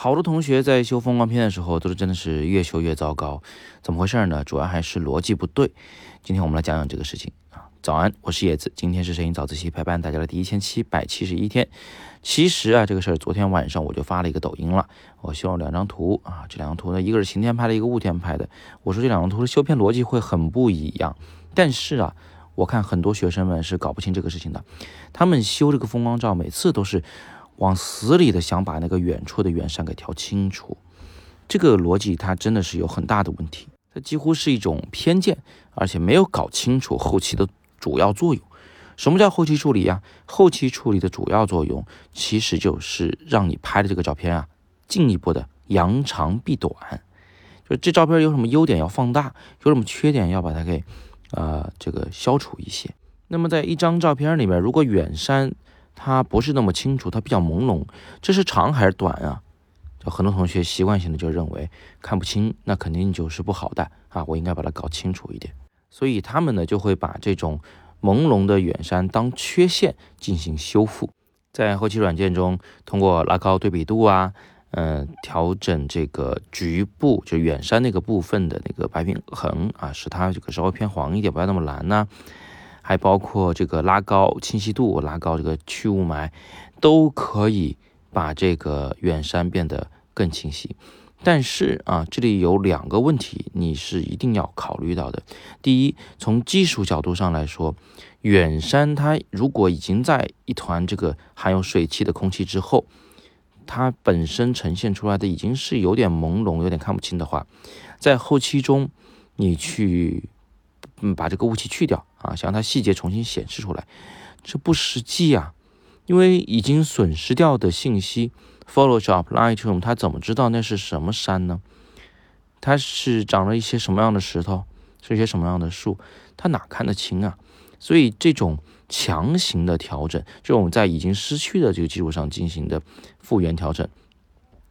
好多同学在修风光片的时候，都是真的是越修越糟糕，怎么回事呢？主要还是逻辑不对。今天我们来讲讲这个事情啊。早安，我是叶子，今天是摄影早自习陪伴大家的第一千七百七十一天。其实啊，这个事儿昨天晚上我就发了一个抖音了，我修了两张图啊。这两张图呢，一个是晴天拍的，一个雾天拍的。我说这两张图的修片逻辑会很不一样，但是啊，我看很多学生们是搞不清这个事情的。他们修这个风光照，每次都是。往死里的想把那个远处的远山给调清楚，这个逻辑它真的是有很大的问题，它几乎是一种偏见，而且没有搞清楚后期的主要作用。什么叫后期处理呀？后期处理的主要作用其实就是让你拍的这个照片啊，进一步的扬长避短，就这照片有什么优点要放大，有什么缺点要把它给呃这个消除一些。那么在一张照片里面，如果远山它不是那么清楚，它比较朦胧，这是长还是短啊？就很多同学习惯性的就认为看不清，那肯定就是不好的啊，我应该把它搞清楚一点。所以他们呢就会把这种朦胧的远山当缺陷进行修复，在后期软件中通过拉高对比度啊，嗯，调整这个局部就远山那个部分的那个白平衡啊，使它这个稍微偏黄一点，不要那么蓝呢。还包括这个拉高清晰度、拉高这个去雾霾，都可以把这个远山变得更清晰。但是啊，这里有两个问题，你是一定要考虑到的。第一，从技术角度上来说，远山它如果已经在一团这个含有水汽的空气之后，它本身呈现出来的已经是有点朦胧、有点看不清的话，在后期中你去。嗯，把这个雾气去掉啊，想让它细节重新显示出来，这不实际啊，因为已经损失掉的信息，Photoshop、Lightroom 它怎么知道那是什么山呢？它是长了一些什么样的石头，是一些什么样的树，它哪看得清啊？所以这种强行的调整，这种在已经失去的这个基础上进行的复原调整，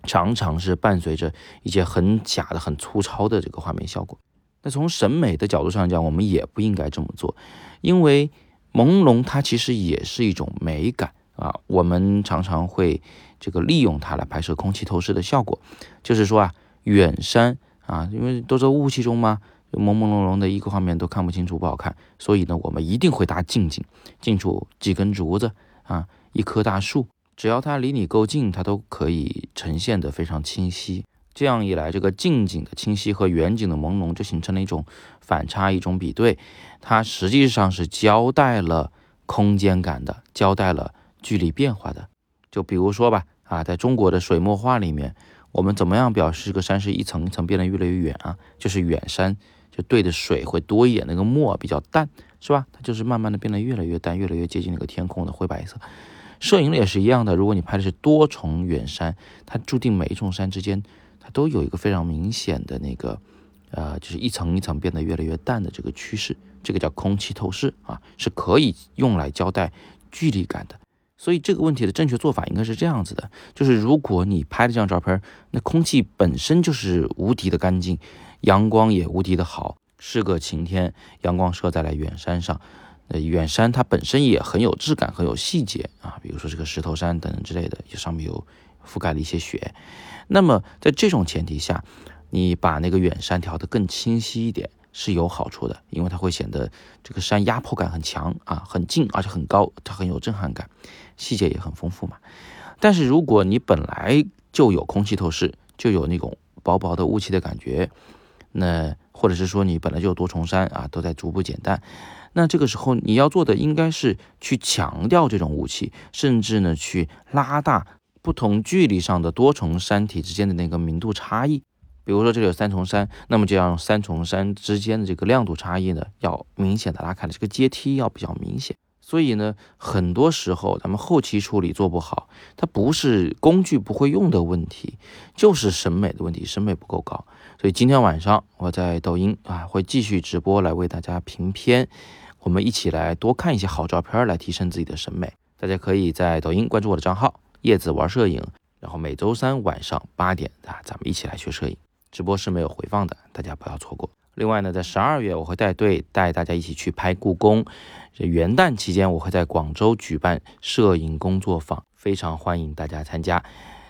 常常是伴随着一些很假的、很粗糙的这个画面效果。那从审美的角度上讲，我们也不应该这么做，因为朦胧它其实也是一种美感啊。我们常常会这个利用它来拍摄空气透视的效果，就是说啊，远山啊，因为都在雾气中嘛，朦朦胧胧的一个画面都看不清楚，不好看，所以呢，我们一定会搭近景，近处几根竹子啊，一棵大树，只要它离你够近，它都可以呈现得非常清晰。这样一来，这个近景的清晰和远景的朦胧就形成了一种反差，一种比对。它实际上是交代了空间感的，交代了距离变化的。就比如说吧，啊，在中国的水墨画里面，我们怎么样表示这个山是一层一层变得越来越远啊？就是远山就对着水会多一点，那个墨比较淡，是吧？它就是慢慢的变得越来越淡，越来越接近那个天空的灰白色。摄影也是一样的，如果你拍的是多重远山，它注定每一重山之间。都有一个非常明显的那个，呃，就是一层一层变得越来越淡的这个趋势，这个叫空气透视啊，是可以用来交代距离感的。所以这个问题的正确做法应该是这样子的：就是如果你拍的这张照片，那空气本身就是无敌的干净，阳光也无敌的好，是个晴天，阳光射在了远山上，呃，远山它本身也很有质感，很有细节啊，比如说这个石头山等等之类的，上面有覆盖了一些雪。那么在这种前提下，你把那个远山调得更清晰一点是有好处的，因为它会显得这个山压迫感很强啊，很近而且很高，它很有震撼感，细节也很丰富嘛。但是如果你本来就有空气透视，就有那种薄薄的雾气的感觉，那或者是说你本来就有多重山啊，都在逐步减淡，那这个时候你要做的应该是去强调这种雾气，甚至呢去拉大。不同距离上的多重山体之间的那个明度差异，比如说这里有三重山，那么就要三重山之间的这个亮度差异呢，要明显的拉开了，这个阶梯要比较明显。所以呢，很多时候咱们后期处理做不好，它不是工具不会用的问题，就是审美的问题，审美不够高。所以今天晚上我在抖音啊会继续直播来为大家评片，我们一起来多看一些好照片，来提升自己的审美。大家可以在抖音关注我的账号。叶子玩摄影，然后每周三晚上八点啊，咱们一起来学摄影。直播是没有回放的，大家不要错过。另外呢，在十二月我会带队带大家一起去拍故宫。这元旦期间我会在广州举办摄影工作坊，非常欢迎大家参加。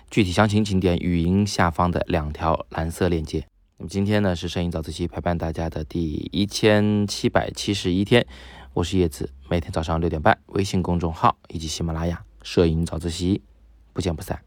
具体详情请点语音下方的两条蓝色链接。那么今天呢是摄影早自习陪伴大家的第一千七百七十一天，我是叶子，每天早上六点半，微信公众号以及喜马拉雅摄影早自习，不见不散。